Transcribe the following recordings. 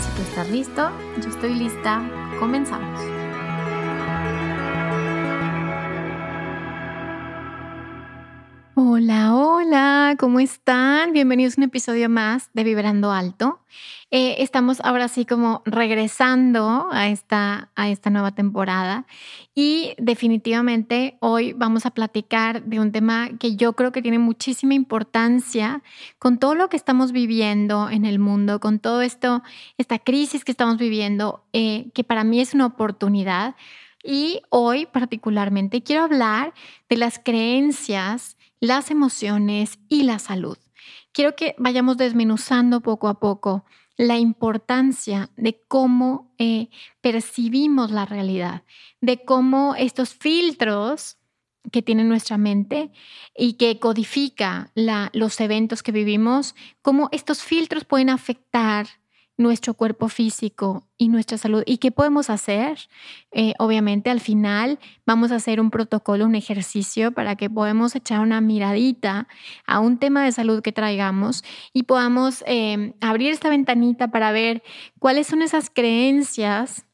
Si tú estás listo, yo estoy lista. Comenzamos. Hola, hola, ¿cómo están? Bienvenidos a un episodio más de Vibrando Alto. Eh, estamos ahora sí como regresando a esta, a esta nueva temporada y definitivamente hoy vamos a platicar de un tema que yo creo que tiene muchísima importancia con todo lo que estamos viviendo en el mundo, con todo esto, esta crisis que estamos viviendo, eh, que para mí es una oportunidad. Y hoy particularmente quiero hablar de las creencias, las emociones y la salud. Quiero que vayamos desmenuzando poco a poco la importancia de cómo eh, percibimos la realidad, de cómo estos filtros que tiene nuestra mente y que codifica los eventos que vivimos, cómo estos filtros pueden afectar nuestro cuerpo físico y nuestra salud. ¿Y qué podemos hacer? Eh, obviamente al final vamos a hacer un protocolo, un ejercicio para que podamos echar una miradita a un tema de salud que traigamos y podamos eh, abrir esta ventanita para ver cuáles son esas creencias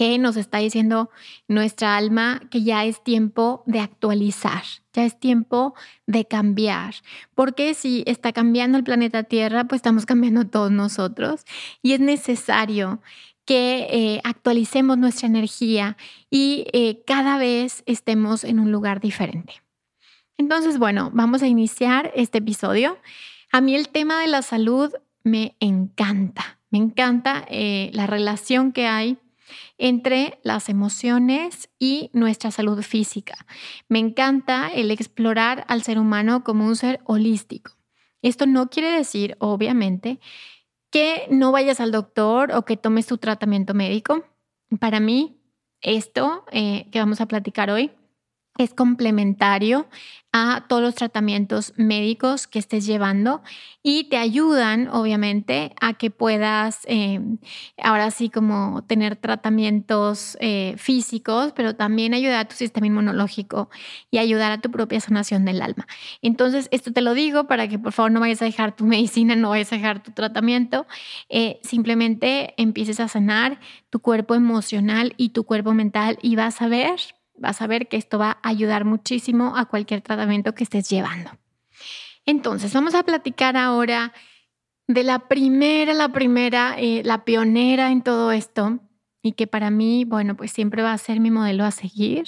que nos está diciendo nuestra alma que ya es tiempo de actualizar, ya es tiempo de cambiar. Porque si está cambiando el planeta Tierra, pues estamos cambiando todos nosotros y es necesario que eh, actualicemos nuestra energía y eh, cada vez estemos en un lugar diferente. Entonces, bueno, vamos a iniciar este episodio. A mí el tema de la salud me encanta, me encanta eh, la relación que hay entre las emociones y nuestra salud física. Me encanta el explorar al ser humano como un ser holístico. Esto no quiere decir, obviamente, que no vayas al doctor o que tomes tu tratamiento médico. Para mí, esto eh, que vamos a platicar hoy es complementario a todos los tratamientos médicos que estés llevando y te ayudan, obviamente, a que puedas eh, ahora sí como tener tratamientos eh, físicos, pero también ayudar a tu sistema inmunológico y ayudar a tu propia sanación del alma. Entonces, esto te lo digo para que por favor no vayas a dejar tu medicina, no vayas a dejar tu tratamiento, eh, simplemente empieces a sanar tu cuerpo emocional y tu cuerpo mental y vas a ver vas a ver que esto va a ayudar muchísimo a cualquier tratamiento que estés llevando. Entonces, vamos a platicar ahora de la primera, la primera, eh, la pionera en todo esto y que para mí, bueno, pues siempre va a ser mi modelo a seguir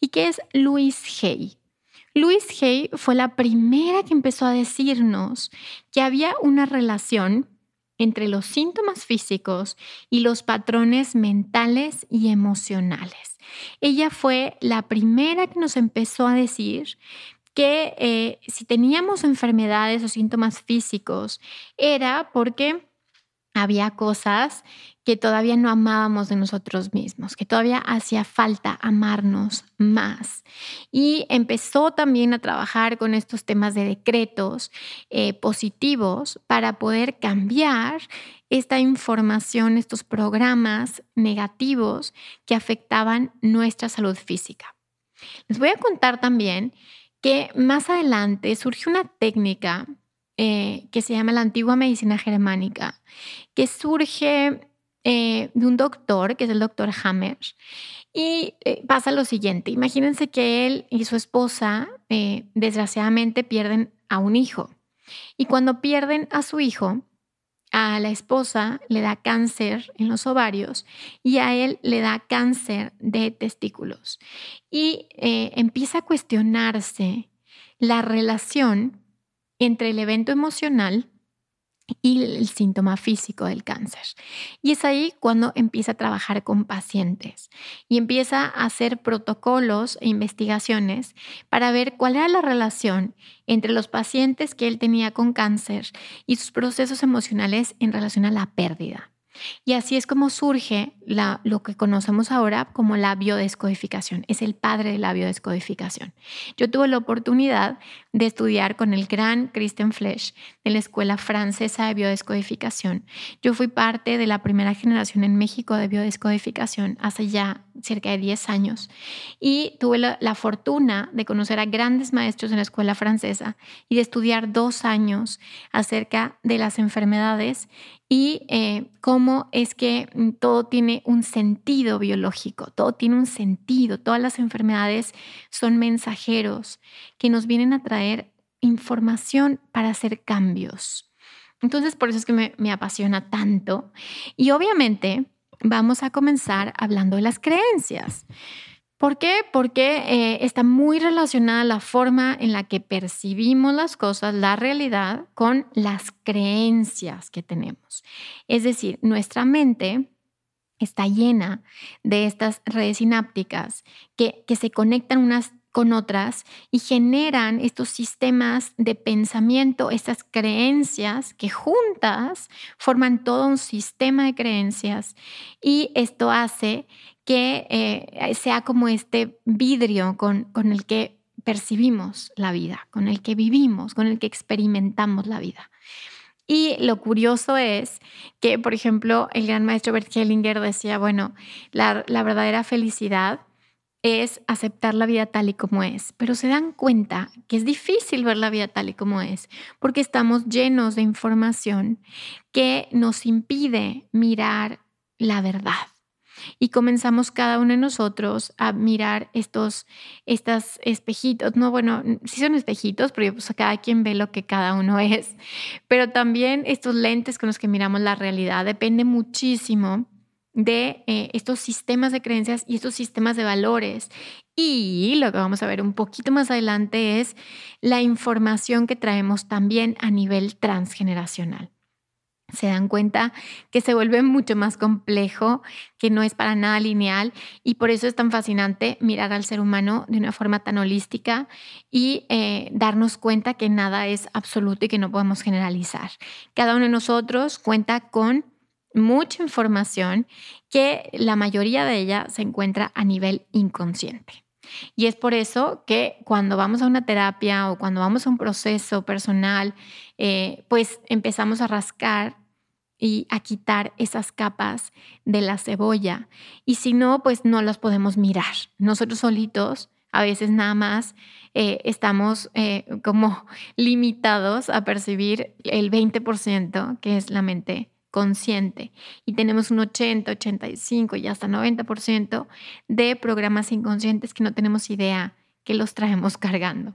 y que es Louise Hay. Louise Hay fue la primera que empezó a decirnos que había una relación entre los síntomas físicos y los patrones mentales y emocionales. Ella fue la primera que nos empezó a decir que eh, si teníamos enfermedades o síntomas físicos era porque había cosas que todavía no amábamos de nosotros mismos, que todavía hacía falta amarnos más. Y empezó también a trabajar con estos temas de decretos eh, positivos para poder cambiar esta información, estos programas negativos que afectaban nuestra salud física. Les voy a contar también que más adelante surgió una técnica eh, que se llama la antigua medicina germánica, que surge eh, de un doctor, que es el doctor Hammer, y eh, pasa lo siguiente, imagínense que él y su esposa desgraciadamente pierden a un hijo, y cuando pierden a su hijo, a la esposa le da cáncer en los ovarios y a él le da cáncer de testículos. Y eh, empieza a cuestionarse la relación entre el evento emocional y el síntoma físico del cáncer. Y es ahí cuando empieza a trabajar con pacientes y empieza a hacer protocolos e investigaciones para ver cuál era la relación entre los pacientes que él tenía con cáncer y sus procesos emocionales en relación a la pérdida. Y así es como surge lo que conocemos ahora como la biodescodificación. Es el padre de la biodescodificación. Yo tuve la oportunidad de estudiar con el gran Christian Flesch de la Escuela Francesa de Biodescodificación. Yo fui parte de la primera generación en México de biodescodificación hace ya cerca de 10 años y tuve la, la fortuna de conocer a grandes maestros en la escuela francesa y de estudiar dos años acerca de las enfermedades y eh, cómo es que mm, todo tiene un sentido biológico, todo tiene un sentido, todas las enfermedades son mensajeros que nos vienen a traer información para hacer cambios. Entonces, por eso es que me, me apasiona tanto. Y obviamente vamos a comenzar hablando de las creencias. ¿Por qué? Porque eh, está muy relacionada la forma en la que percibimos las cosas, la realidad, con las creencias que tenemos. Es decir, nuestra mente está llena de estas redes sinápticas que, que se conectan unas con otras y generan estos sistemas de pensamiento, estas creencias que juntas forman todo un sistema de creencias y esto hace que eh, sea como este vidrio con, con el que percibimos la vida, con el que vivimos, con el que experimentamos la vida. Y lo curioso es que, por ejemplo, el gran maestro Bert Hellinger decía, bueno, la, la, verdadera felicidad es aceptar la vida tal y como es, pero se dan cuenta que es difícil ver la vida tal y como es, porque estamos llenos de información que nos impide mirar la verdad. Y comenzamos cada uno de nosotros a mirar estos estas espejitos, no, bueno, sí son espejitos, pero pues cada quien ve lo que cada uno es, pero también estos lentes con los que miramos la realidad depende muchísimo de eh, estos sistemas de creencias y estos sistemas de valores. Y lo que vamos a ver un poquito más adelante es la información que traemos también a nivel transgeneracional se dan cuenta que se vuelve mucho más complejo, que no es para nada lineal y por eso es tan fascinante mirar al ser humano de una forma tan holística y eh, darnos cuenta que nada es absoluto y que no podemos generalizar. Cada uno de nosotros cuenta con mucha información que la mayoría de ella se encuentra a nivel inconsciente. Y es por eso que cuando vamos a una terapia o cuando vamos a un proceso personal, eh, pues empezamos a rascar y a quitar esas capas de la cebolla. Y si no, pues no las podemos mirar. Nosotros solitos a veces nada más eh, estamos eh, como limitados a percibir el 20%, que es la mente consciente. Y tenemos un 80, 85 y hasta 90% de programas inconscientes que no tenemos idea que los traemos cargando.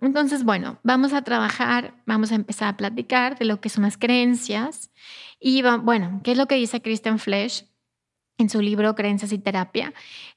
Entonces, bueno, vamos a trabajar, vamos a empezar a platicar de lo que son las creencias y, bueno, ¿qué es lo que dice Christian Flesch en su libro Creencias y Terapia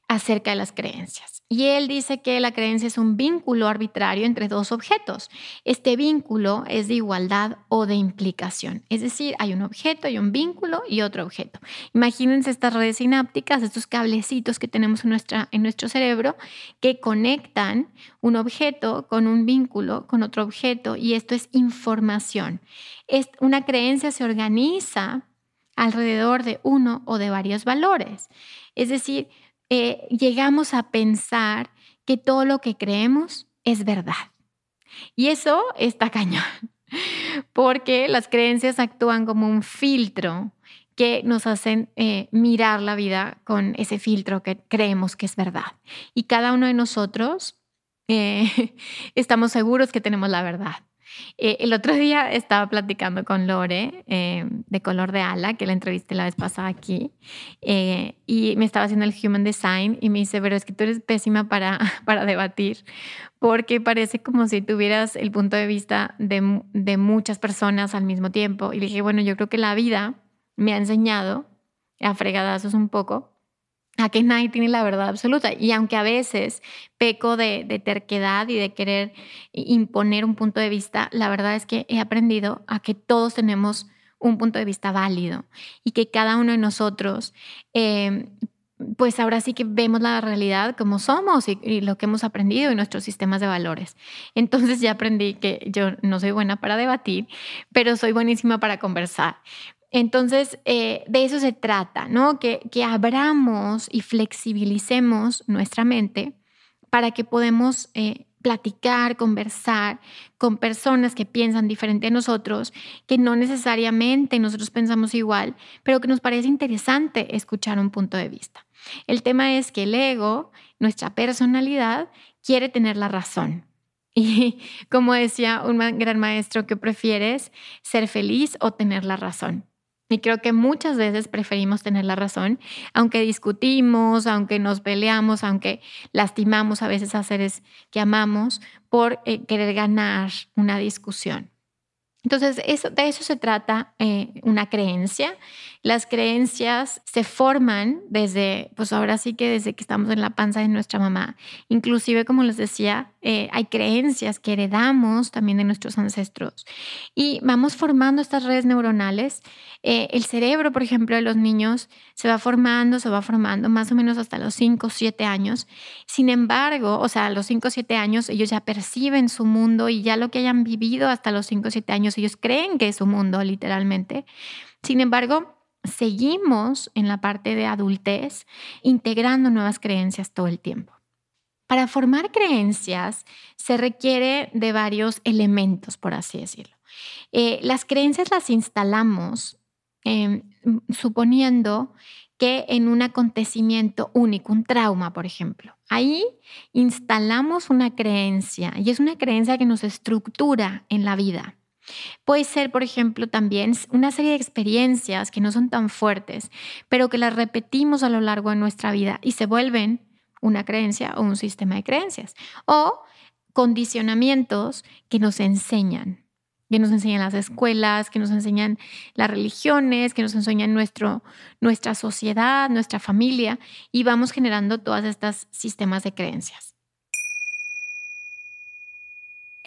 acerca de las creencias? Y él dice que la creencia es un vínculo arbitrario entre dos objetos. Este vínculo es de igualdad o de implicación. Es decir, hay un objeto, hay un vínculo y otro objeto. Imagínense estas redes sinápticas, estos cablecitos que tenemos en, en nuestro cerebro que conectan un objeto con un vínculo, con otro objeto, y esto es información. Es, una creencia se organiza alrededor de uno o de varios valores. Es decir, eh, llegamos a pensar que todo lo que creemos es verdad. Y eso está cañón, porque las creencias actúan como un filtro que nos hacen eh, mirar la vida con ese filtro que creemos que es verdad. Y cada uno de nosotros eh, estamos seguros que tenemos la verdad. Eh, el otro día estaba platicando con Lore eh, de Color de Ala, que la entrevisté la vez pasada aquí, eh, y me estaba haciendo el Human Design y me dice, pero es que tú eres pésima para, para debatir, porque parece como si tuvieras el punto de vista de, de muchas personas al mismo tiempo. Y le dije, bueno, yo creo que la vida me ha enseñado a fregadazos un poco a que nadie tiene la verdad absoluta. Y aunque a veces peco de, terquedad y de querer imponer un punto de vista, la verdad es que he aprendido a que todos tenemos un punto de vista válido y que cada uno de nosotros, em, pues ahora sí que vemos la realidad como somos y, y, lo que hemos aprendido y nuestros sistemas de valores. Entonces ya aprendí que yo no soy buena para debatir, pero soy buenísima para conversar. Entonces, eh, de eso se trata, ¿no? Que, que abramos y flexibilicemos nuestra mente para que podamos eh, platicar, conversar con personas que piensan diferente a nosotros, que no necesariamente nosotros pensamos igual, pero que nos parece interesante escuchar un punto de vista. El tema es que el ego, nuestra personalidad, quiere tener la razón. Y como decía un gran maestro, ¿qué prefieres? ¿Ser feliz o tener la razón? Y creo que muchas veces preferimos tener la razón, aunque discutimos, aunque nos peleamos, aunque lastimamos a veces a seres que amamos por eh, querer ganar una discusión. Entonces, de eso se trata eh, una creencia. Las creencias se forman desde, pues ahora sí que desde que estamos en la panza de nuestra mamá. Inclusive, como les decía, eh, hay creencias que heredamos también de nuestros ancestros. Y vamos formando estas redes neuronales. Eh, el cerebro, por ejemplo, de los niños se va formando, se va formando más o menos hasta los 5 o 7 años. Sin embargo, o sea, a los 5 o 7 años ellos ya perciben su mundo y ya lo que hayan vivido hasta los 5 o 7 años, ellos creen que es su mundo, literalmente. Sin embargo, seguimos en la parte de adultez integrando nuevas creencias todo el tiempo. Para formar creencias se requiere de varios elementos, por así decirlo. Eh, las creencias las instalamos em, suponiendo que en un acontecimiento único, un trauma, por ejemplo, ahí instalamos una creencia y es una creencia que nos estructura en la vida. Puede ser, por ejemplo, también una serie de experiencias que no son tan fuertes, pero que las repetimos a lo largo de nuestra vida y se vuelven una creencia o un sistema de creencias. O condicionamientos que nos enseñan, que nos enseñan las escuelas, que nos enseñan las religiones, que nos enseñan nuestro, nuestra sociedad, nuestra familia, y vamos generando todos estos sistemas de creencias.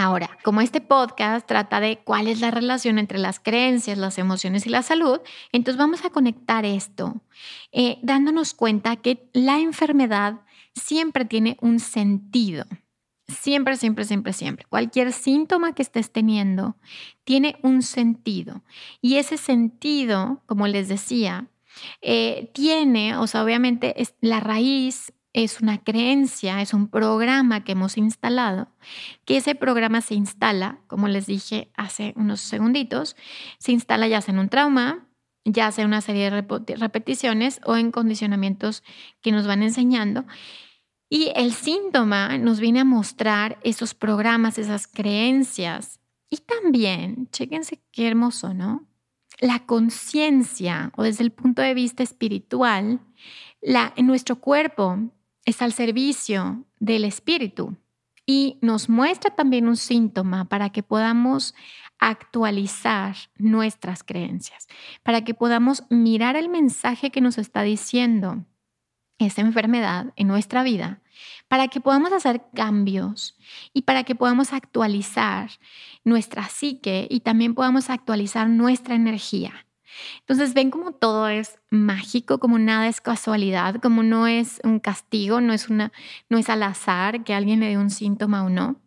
Ahora, como este podcast trata de cuál es la relación entre las creencias, las emociones y la salud, entonces vamos a conectar esto eh, dándonos cuenta que la enfermedad siempre tiene un sentido. Siempre, siempre, siempre, siempre. Cualquier síntoma que estés teniendo tiene un sentido. Y ese sentido, como les decía, eh, tiene, o sea, obviamente es, la raíz es una creencia, es un programa que hemos instalado, que ese programa se instala, como les dije hace unos segunditos, se instala ya sea en un trauma, ya sea en una serie de repeticiones o en condicionamientos que nos van enseñando. Y el síntoma nos viene a mostrar esos programas, esas creencias. Y también, chéquense qué hermoso, ¿no? La conciencia, o desde el punto de vista espiritual, la, en nuestro cuerpo es al servicio del espíritu y nos muestra también un síntoma para que podamos actualizar nuestras creencias, para que podamos mirar el mensaje que nos está diciendo esa enfermedad en nuestra vida, para que podamos hacer cambios y para que podamos actualizar nuestra psique y también podamos actualizar nuestra energía. Entonces ven como todo es mágico, como nada es casualidad, como no es un castigo, no es, una, no es al azar que alguien le dé un síntoma o no.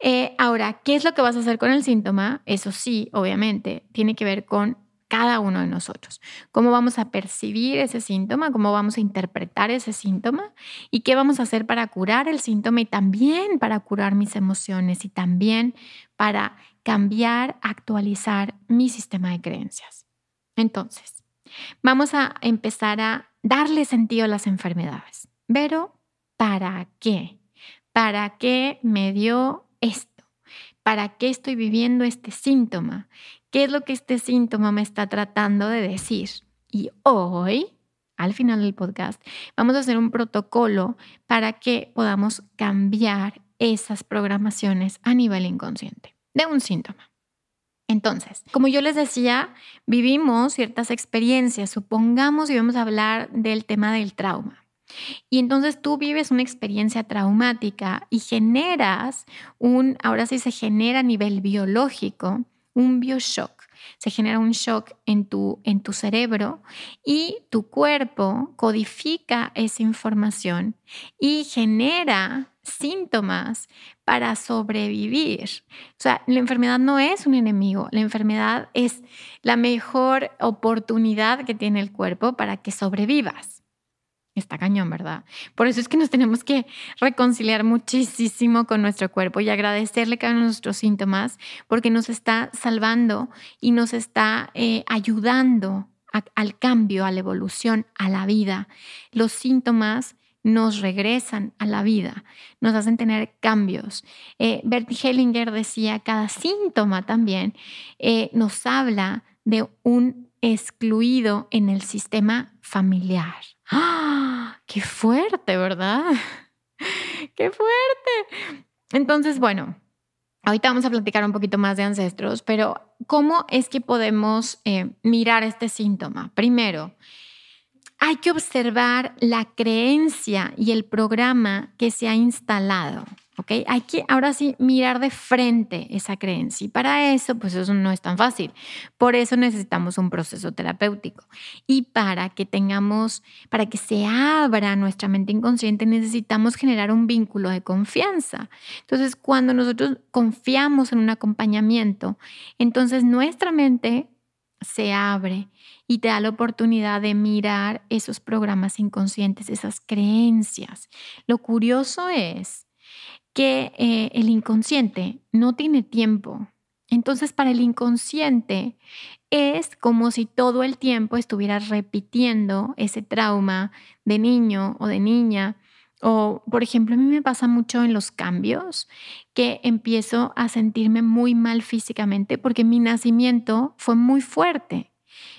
Eh, ahora, ¿qué es lo que vas a hacer con el síntoma? Eso sí, obviamente, tiene que ver con cada uno de nosotros. Cómo vamos a percibir ese síntoma, cómo vamos a interpretar ese síntoma y qué vamos a hacer para curar el síntoma y también para curar mis emociones y también para cambiar, actualizar mi sistema de creencias. Entonces, vamos a empezar a darle sentido a las enfermedades. Pero, ¿para qué? ¿Para qué me dio esto? ¿Para qué estoy viviendo este síntoma? ¿Qué es lo que este síntoma me está tratando de decir? Y hoy, al final del podcast, vamos a hacer un protocolo para que podamos cambiar esas programaciones a nivel inconsciente de un síntoma. Entonces, como yo les decía, vivimos ciertas experiencias. Supongamos y vamos a hablar del tema del trauma. Y entonces tú vives una experiencia traumática y generas un, ahora sí se genera a nivel biológico, un bioshock. Se genera un shock en tu, en tu cerebro y tu cuerpo codifica esa información y genera síntomas para sobrevivir. O sea, la enfermedad no es un enemigo, la enfermedad es la mejor oportunidad que tiene el cuerpo para que sobrevivas. Está cañón, ¿verdad? Por eso es que nos tenemos que reconciliar muchísimo con nuestro cuerpo y agradecerle cada uno de nuestros síntomas porque nos está salvando y nos está eh, ayudando al cambio, a la evolución, a la vida. Los síntomas nos regresan a la vida, nos hacen tener cambios. Eh, Bertie Hellinger decía, cada síntoma también eh, nos habla de un excluido en el sistema familiar. ¡Ah! ¡Qué fuerte, ¿verdad? ¡Qué fuerte! Entonces, bueno, ahorita vamos a platicar un poquito más de ancestros, pero ¿cómo es que podemos eh, mirar este síntoma? Primero, hay que observar la creencia y el programa que se ha instalado. ¿ok? Hay que ahora sí mirar de frente esa creencia y para eso, pues eso no es tan fácil. Por eso necesitamos un proceso terapéutico y para que tengamos, para que se abra nuestra mente inconsciente, necesitamos generar un vínculo de confianza. Entonces, cuando nosotros confiamos en un acompañamiento, entonces nuestra mente se abre y te da la oportunidad de mirar esos programas inconscientes, esas creencias. Lo curioso es que eh, el inconsciente no tiene tiempo. Entonces, para el inconsciente es como si todo el tiempo estuvieras repitiendo ese trauma de niño o de niña. O, por ejemplo, a mí me pasa mucho en los cambios que empiezo a sentirme muy mal físicamente porque mi nacimiento fue muy fuerte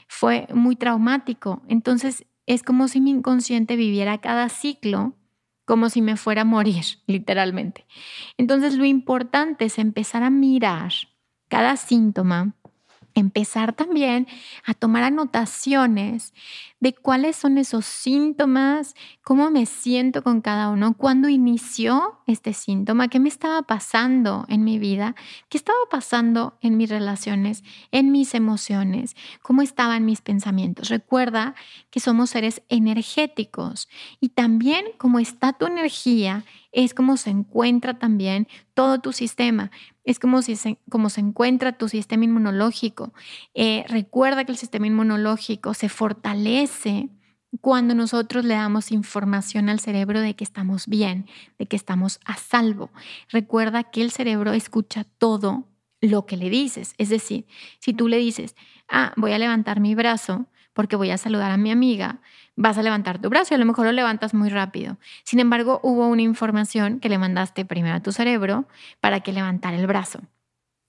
fue muy traumático. Entonces es como si mi inconsciente viviera cada ciclo como si me fuera a morir, literalmente. Entonces lo importante es empezar a mirar cada síntoma empezar también a tomar anotaciones de cuáles son esos síntomas, cómo me siento con cada uno, cuándo inició este síntoma, qué me estaba pasando en mi vida, qué estaba pasando en mis relaciones, en mis emociones, cómo estaban mis pensamientos. Recuerda que somos seres energéticos y también cómo está tu energía es como se encuentra también todo tu sistema. Es como, se, como se encuentra tu sistema inmunológico. Eh, recuerda que el sistema inmunológico se fortalece cuando nosotros le damos información al cerebro de que estamos bien, de que estamos a salvo. Recuerda que el cerebro escucha todo lo que le dices. Es decir, si tú le dices, ah, voy a levantar mi brazo porque voy a saludar a mi amiga, vas a levantar tu brazo y a lo mejor lo levantas muy rápido. Sin embargo, hubo una información que le mandaste primero a tu cerebro para que levantara el brazo.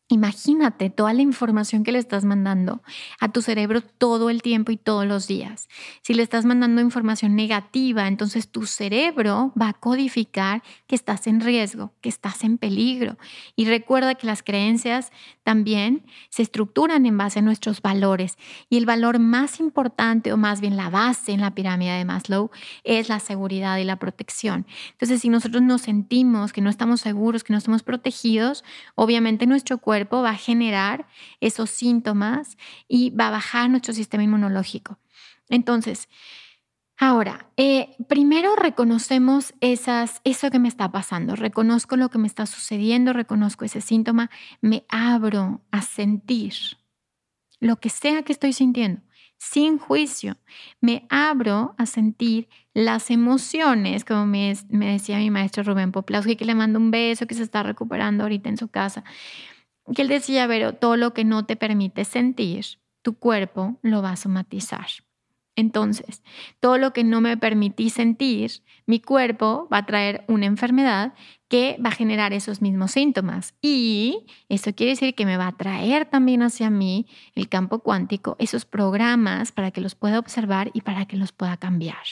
Imagínate toda la información que le estás mandando a tu cerebro todo el tiempo y todos los días. Si le estás mandando información negativa, entonces tu cerebro va a codificar que estás en riesgo, que estás en peligro. Y recuerda que las creencias también se estructuran en base a nuestros valores. Y el valor más importante, o más bien la base en la pirámide de Maslow, es la seguridad y la protección. Entonces, si nosotros nos sentimos que no estamos seguros, que no estamos protegidos, obviamente nuestro cuerpo va a generar esos síntomas y va a bajar nuestro sistema inmunológico. Entonces, Ahora, eh, primero reconocemos esas, eso que me está pasando, reconozco lo que me está sucediendo, reconozco ese síntoma, me abro a sentir lo que sea que estoy sintiendo, sin juicio, me abro a sentir las emociones, como me, decía mi maestro Rubén Poplawski, que le mando un beso, que se está recuperando ahorita en su casa, que él decía, pero todo lo que no te permite sentir, tu cuerpo lo va a somatizar. Entonces, todo lo que no me permití sentir, mi cuerpo va a traer una enfermedad que va a generar esos mismos síntomas. Y eso quiere decir que me va a traer también hacia mí el campo cuántico, esos programas para que los pueda observar y para que los pueda cambiar.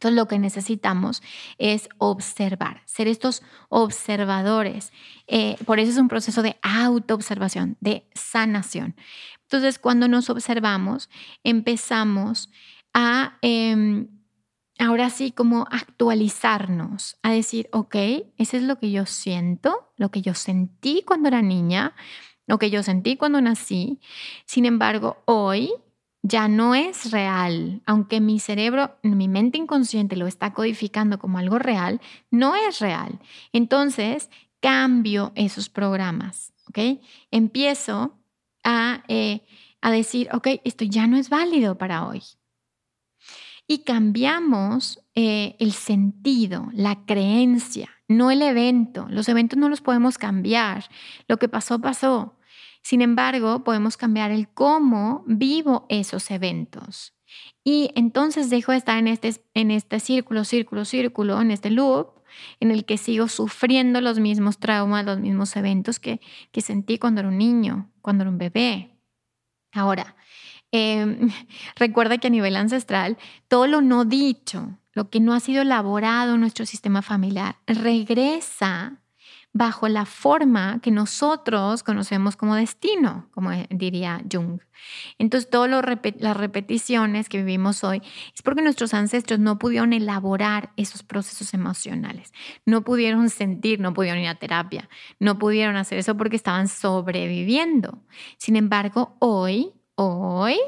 Entonces lo que necesitamos es observar, ser estos observadores. Eh, por eso es un proceso de autoobservación, de sanación. Entonces, cuando nos observamos, empezamos a, em, ahora sí, como actualizarnos, a decir, ok, eso es lo que yo siento, lo que yo sentí cuando era niña, lo que yo sentí cuando nací. Sin embargo, hoy ya no es real, aunque mi cerebro, mi mente inconsciente lo está codificando como algo real, no es real. Entonces, cambio esos programas, ¿ok? Empiezo eh, a, decir, ok, esto ya no es válido para hoy. Y cambiamos eh, el sentido, la creencia, no el evento. Los eventos no los podemos cambiar. Lo que pasó, pasó. Sin embargo, podemos cambiar el cómo vivo esos eventos. Y entonces dejo de estar en este, en este círculo, círculo, círculo, en este loop, en el que sigo sufriendo los mismos traumas, los mismos eventos que, que sentí cuando era un niño, cuando era un bebé. Ahora, em, recuerda que a nivel ancestral, todo lo no dicho, lo que no ha sido elaborado en nuestro sistema familiar, regresa bajo la forma que nosotros conocemos como destino, como diría Jung. Entonces, todas las repeticiones que vivimos hoy es porque nuestros ancestros no pudieron elaborar esos procesos emocionales, no pudieron sentir, no pudieron ir a terapia, no pudieron hacer eso porque estaban sobreviviendo. Sin embargo, hoy, hoy,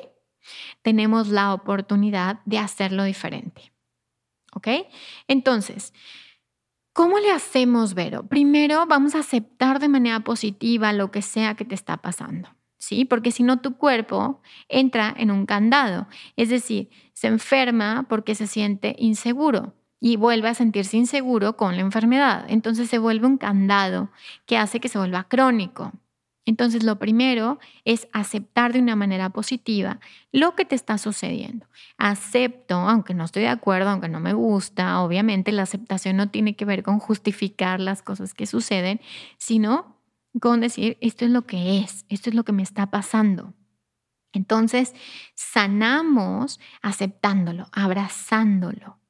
tenemos la oportunidad de hacerlo diferente. ¿Ok? Entonces, ¿Cómo le hacemos, Vero? Primero vamos a aceptar de manera positiva lo que sea que te está pasando, ¿sí? Porque si no, tu cuerpo entra en un candado, es decir, se enferma porque se siente inseguro y vuelve a sentirse inseguro con la enfermedad. Entonces se vuelve un candado que hace que se vuelva crónico. Entonces, lo primero es aceptar de una manera positiva lo que te está sucediendo. Acepto, aunque no estoy de acuerdo, aunque no me gusta, obviamente la aceptación no tiene que ver con justificar las cosas que suceden, sino con decir, esto es lo que es, esto es lo que me está pasando. Entonces, sanamos aceptándolo, abrazándolo.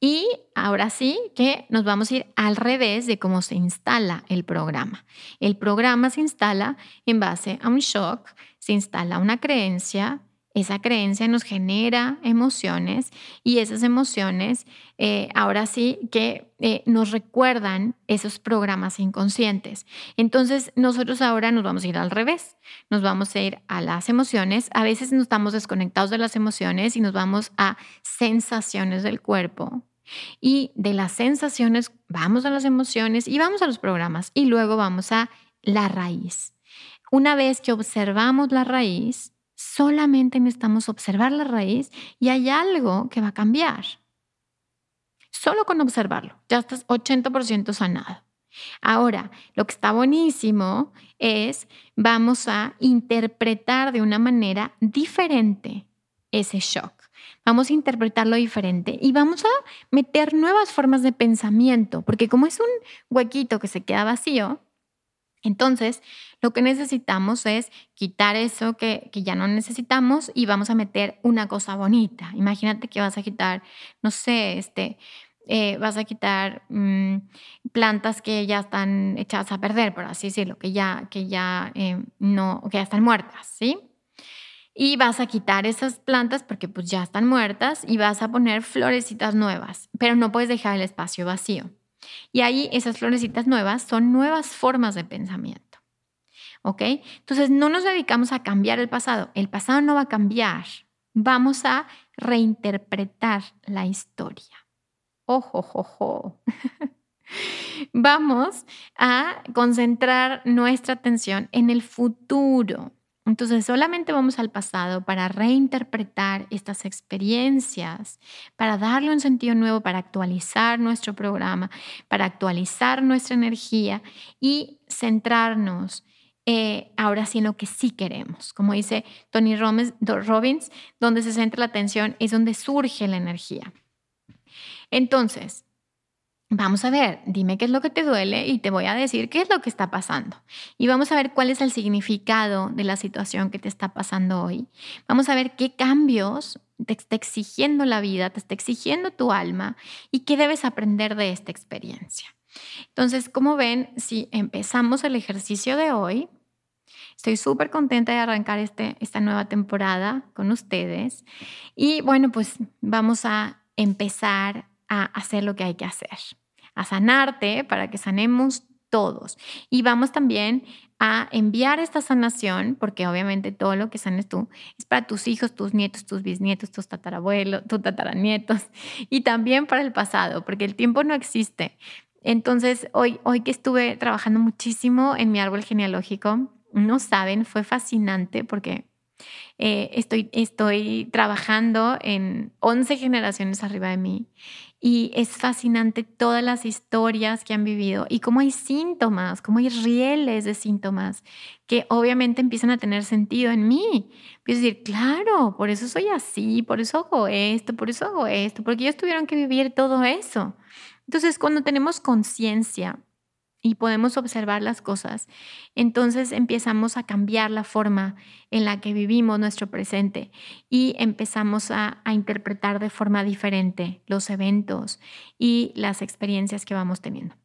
Y ahora sí que nos vamos a ir al revés de cómo se instala el programa. El programa se instala en base a un shock, se instala una creencia, esa creencia nos genera emociones y esas emociones eh, ahora sí que eh, nos recuerdan esos programas inconscientes. Entonces nosotros ahora nos vamos a ir al revés, nos vamos a ir a las emociones. A veces nos estamos desconectados de las emociones y nos vamos a sensaciones del cuerpo. Y de las sensaciones vamos a las emociones y vamos a los programas y luego vamos a la raíz. Una vez que observamos la raíz, Solamente necesitamos observar la raíz y hay algo que va a cambiar. Solo con observarlo, ya estás 80% sanado. Ahora, lo que está buenísimo es, vamos a interpretar de una manera diferente ese shock. Vamos a interpretarlo diferente y vamos a meter nuevas formas de pensamiento, porque como es un huequito que se queda vacío, entonces, lo que necesitamos es quitar eso que, ya no necesitamos y vamos a meter una cosa bonita. Imagínate que vas a quitar, no sé, este, eh, vas a quitar mm, plantas que ya están echadas a perder, por así decirlo, que ya, que ya eh, no, que ya están muertas, ¿sí? Y vas a quitar esas plantas porque pues ya están muertas y vas a poner florecitas nuevas, pero no puedes dejar el espacio vacío. Y ahí esas florecitas nuevas son nuevas formas de pensamiento. ¿Ok? Entonces no nos dedicamos a cambiar el pasado. El pasado no va a cambiar. Vamos a reinterpretar la historia. Ojo, ojo, Vamos a concentrar nuestra atención en el futuro. Entonces solamente vamos al pasado para reinterpretar estas experiencias, para darle un sentido nuevo, para actualizar nuestro programa, para actualizar nuestra energía y centrarnos eh, ahora sí en lo que sí queremos. Como dice Tony Robbins, donde se centra la atención es donde surge la energía. Entonces, Vamos a ver, dime qué es lo que te duele y te voy a decir qué es lo que está pasando. Y vamos a ver cuál es el significado de la situación que te está pasando hoy. Vamos a ver qué cambios te está exigiendo la vida, te está exigiendo tu alma y qué debes aprender de esta experiencia. Entonces, como ven, si empezamos el ejercicio de hoy, estoy súper contenta de arrancar este, esta nueva temporada con ustedes. Y bueno, pues vamos a empezar a hacer lo que hay que hacer, a sanarte para que sanemos todos. Y vamos también a enviar esta sanación, porque obviamente todo lo que sanes tú es para tus hijos, tus nietos, tus bisnietos, tus tatarabuelos, tus tataranietos, y también para el pasado, porque el tiempo no existe. Entonces, hoy, hoy que estuve trabajando muchísimo en mi árbol genealógico, no saben, fue fascinante porque eh, estoy, estoy trabajando en 11 generaciones arriba de mí y es fascinante todas las historias que han vivido y cómo hay síntomas, cómo hay rieles de síntomas que obviamente empiezan a tener sentido en mí. Empiezo a decir, claro, por eso soy así, por eso hago esto, por eso hago esto, porque ellos tuvieron que vivir todo eso. Entonces, cuando tenemos conciencia y podemos observar las cosas, entonces empezamos a cambiar la forma en la que vivimos nuestro presente y empezamos a, interpretar de forma diferente los eventos y las experiencias que vamos teniendo.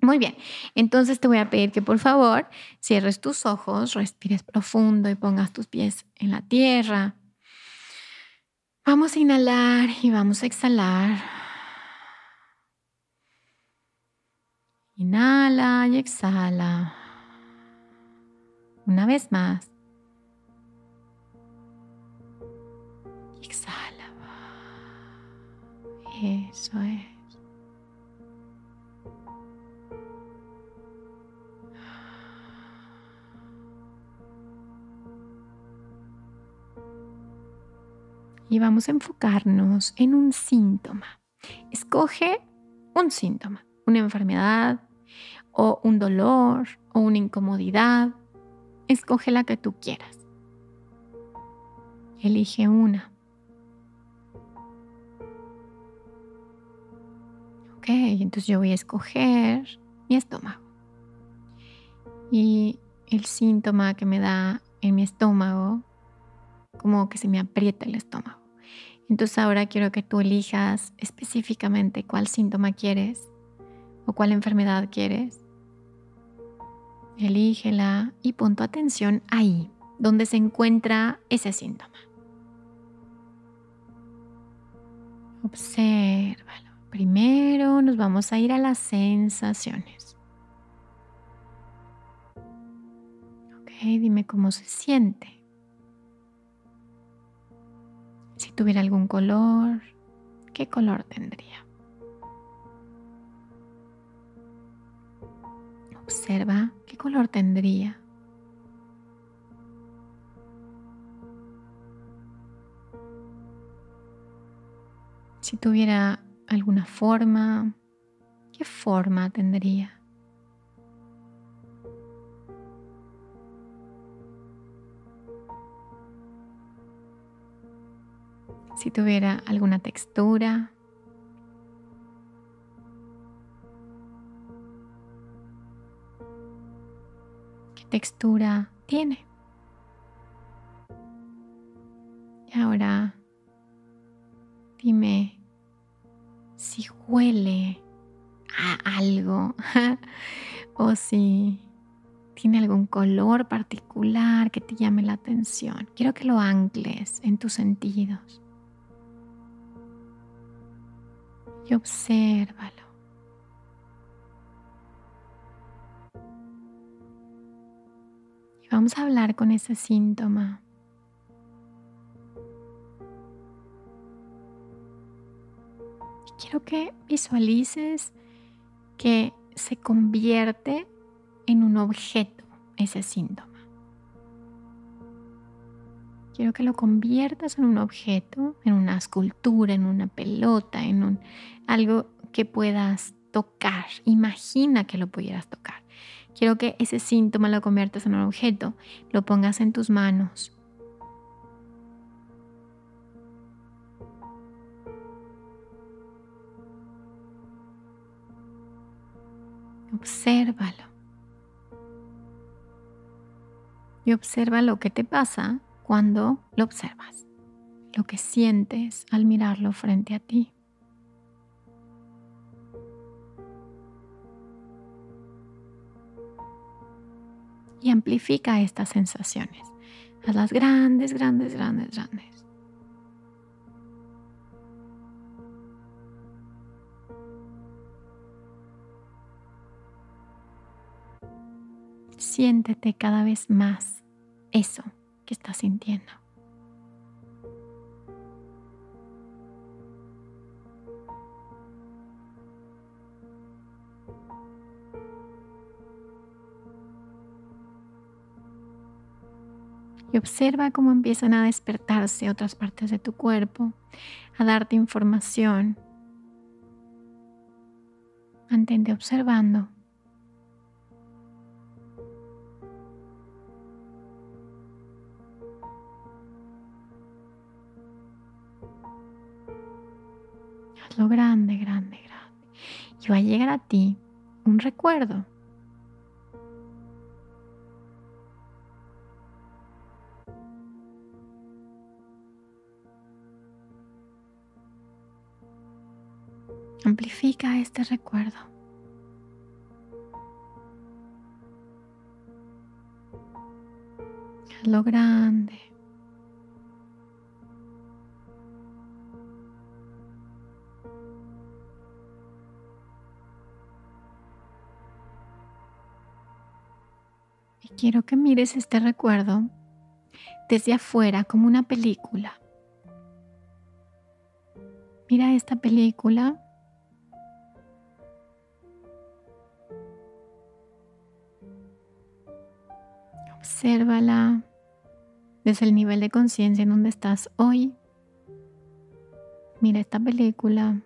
Muy bien, entonces te voy a pedir que por favor cierres tus ojos, respires profundo y pongas tus pies en la tierra. Vamos a inhalar y vamos a exhalar. Inhala y exhala. Una vez más. Exhala. Eso es. Y vamos a enfocarnos en un síntoma. Escoge un síntoma una enfermedad o un dolor o una incomodidad. Escoge la que tú quieras. Elige una. Ok, entonces yo voy a escoger mi estómago. Y el síntoma que me da en mi estómago, como que se me aprieta el estómago. Entonces ahora quiero que tú elijas específicamente cuál síntoma quieres o cuál enfermedad quieres. Elígela y pon tu atención ahí, donde se encuentra ese síntoma. Obsérvalo. Primero nos vamos a ir a las sensaciones. Ok, dime cómo se siente. Si tuviera algún color, ¿qué color tendría? Observa qué color tendría. Si tuviera alguna forma, ¿qué forma tendría? Si tuviera alguna textura, textura tiene. Y ahora dime si huele a algo o si tiene algún color particular que te llame la atención. Quiero que lo ancles en tus sentidos. Y obsérvalo. Vamos a hablar con ese síntoma. quiero que visualices que se convierte en un objeto ese síntoma. Quiero que lo conviertas en un objeto, en una escultura, en una pelota, en un, algo que puedas tocar. Imagina que lo pudieras tocar. Quiero que ese síntoma lo conviertas en un objeto, lo pongas en tus manos. Obsérvalo. Y observa lo que te pasa cuando lo observas, lo que sientes al mirarlo frente a ti. Y amplifica estas sensaciones. Hazlas grandes, grandes, grandes, grandes. Siéntete cada vez más eso que estás sintiendo. Y observa cómo empiezan a despertarse otras partes de tu cuerpo, a darte información. Mantente observando. Hazlo grande, grande, grande. Y va a llegar a ti un recuerdo. Amplifica este recuerdo. Hazlo grande. quiero que mires este recuerdo desde afuera como una película. Mira esta película. Obsérvala desde el nivel de conciencia en donde estás hoy. Mira esta película.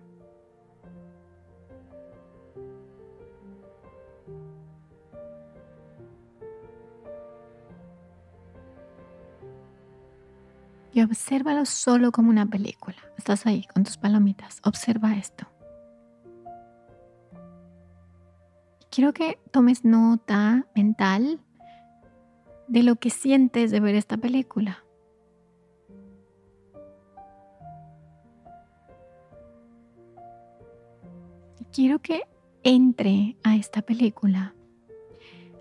y obsérvalo solo como una película. Estás ahí con tus palomitas. Observa esto. Quiero que tomes nota mental de lo que sientes de ver esta película. Quiero que entre a esta película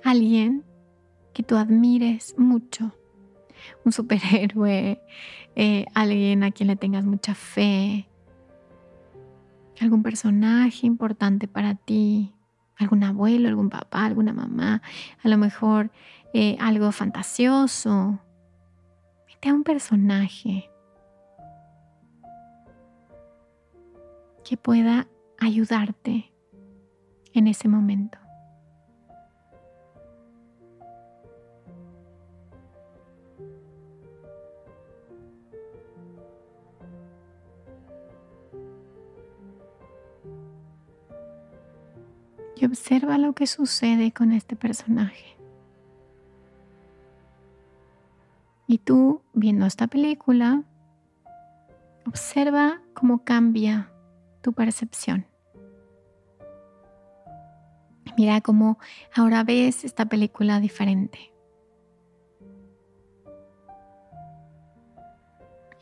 alguien que tú admires mucho un superhéroe, eh, alguien a quien le tengas mucha fe, algún personaje importante para ti, algún abuelo, algún papá, alguna mamá, a lo mejor eh, algo fantasioso. Mete a un personaje que pueda ayudarte en ese momento. Y observa lo que sucede con este personaje. Y tú, viendo esta película, observa cómo cambia tu percepción. Mira cómo ahora ves esta película diferente.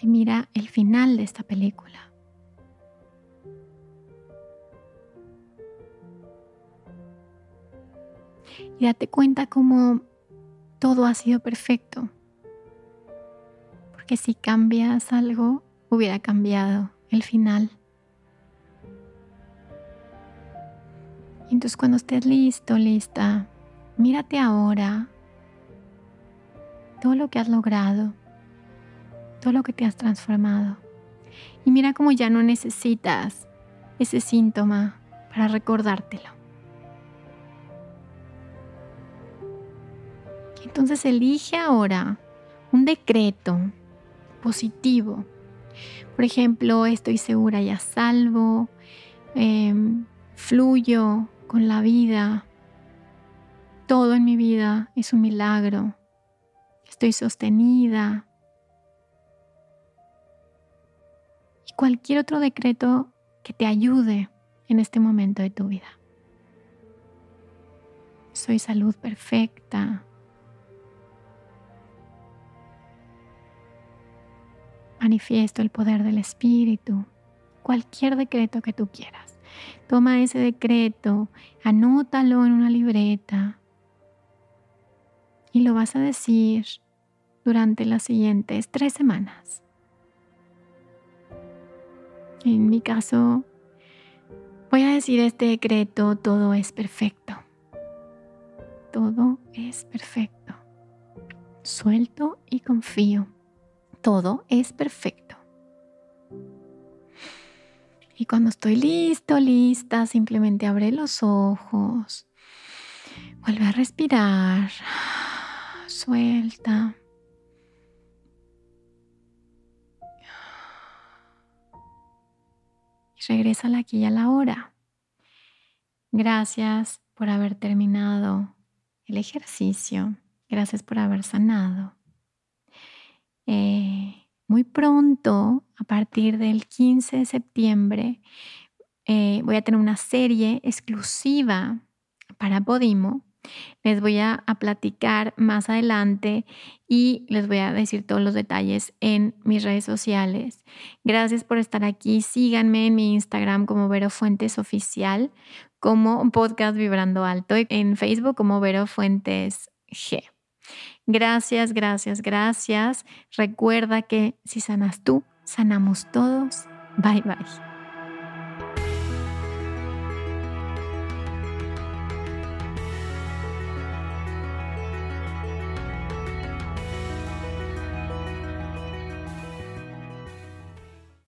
Y mira el final de esta película. Y date cuenta como todo ha sido perfecto. Porque si cambias algo, hubiera cambiado el final. Y entonces cuando estés listo, lista, mírate ahora todo lo que has logrado, todo lo que te has transformado. Y mira cómo ya no necesitas ese síntoma para recordártelo. Entonces elige ahora un decreto positivo. Por ejemplo, estoy segura y a salvo, em, fluyo con la vida, todo en mi vida es un milagro, estoy sostenida. Y cualquier otro decreto que te ayude en este momento de tu vida. Soy salud perfecta. Manifiesto el poder del Espíritu. Cualquier decreto que tú quieras. Toma ese decreto, anótalo en una libreta y lo vas a decir durante las siguientes tres semanas. En mi caso, voy a decir este decreto, todo es perfecto. Todo es perfecto. Suelto y confío. Todo es perfecto. Y cuando estoy listo, lista, simplemente abre los ojos. Vuelve a respirar. Suelta. regresa aquí y a la hora. Gracias por haber terminado el ejercicio. Gracias por haber sanado. Eh, muy pronto, a partir del 15 de septiembre, eh, voy a tener una serie exclusiva para Podimo les voy a, platicar más adelante y les voy a decir todos los detalles en mis redes sociales. Gracias por estar aquí. Síganme en mi Instagram como Vero Fuentes Oficial, como Podcast Vibrando Alto, en Facebook como Vero Fuentes G. Gracias, gracias, gracias. Recuerda que si sanas tú, sanamos todos. Bye bye.